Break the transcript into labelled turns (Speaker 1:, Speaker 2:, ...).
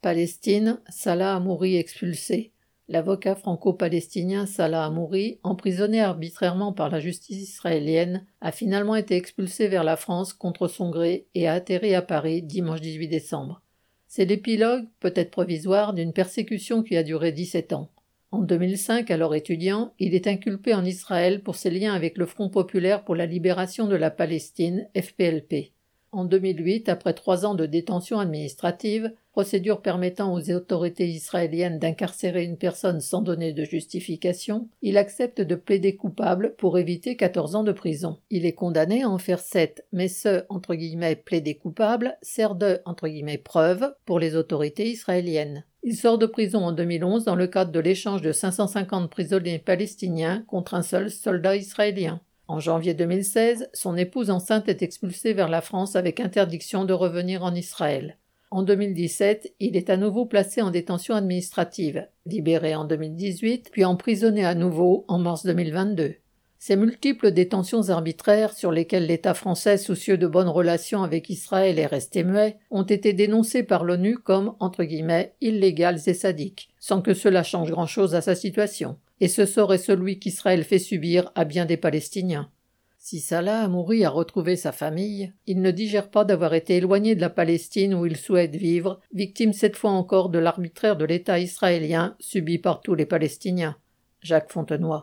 Speaker 1: Palestine, Salah Amouri expulsé. L'avocat franco-palestinien Salah Amouri, emprisonné arbitrairement par la justice israélienne, a finalement été expulsé vers la France contre son gré et a atterri à Paris dimanche 18 décembre. C'est l'épilogue, peut-être provisoire, d'une persécution qui a duré 17 ans. En 2005, alors étudiant, il est inculpé en Israël pour ses liens avec le Front populaire pour la libération de la Palestine, FPLP. En 2008, après trois ans de détention administrative, procédure permettant aux autorités israéliennes d'incarcérer une personne sans donner de justification, il accepte de plaider coupable pour éviter 14 ans de prison. Il est condamné à en faire 7, mais ce, plaider coupable sert de, preuve pour les autorités israéliennes. Il sort de prison en 2011 dans le cadre de l'échange de 550 prisonniers palestiniens contre un seul soldat israélien. En janvier 2016, son épouse enceinte est expulsée vers la France avec interdiction de revenir en Israël. En 2017, il est à nouveau placé en détention administrative, libéré en 2018, puis emprisonné à nouveau en mars 2022. Ces multiples détentions arbitraires sur lesquelles l'État français, soucieux de bonnes relations avec Israël, est resté muet, ont été dénoncées par l'ONU comme, entre guillemets, illégales et sadiques, sans que cela change grand-chose à sa situation et ce sort est celui qu'Israël fait subir à bien des Palestiniens. Si Salah Amouri a retrouvé sa famille, il ne digère pas d'avoir été éloigné de la Palestine où il souhaite vivre, victime cette fois encore de l'arbitraire de l'État israélien subi par tous les Palestiniens. Jacques Fontenoy.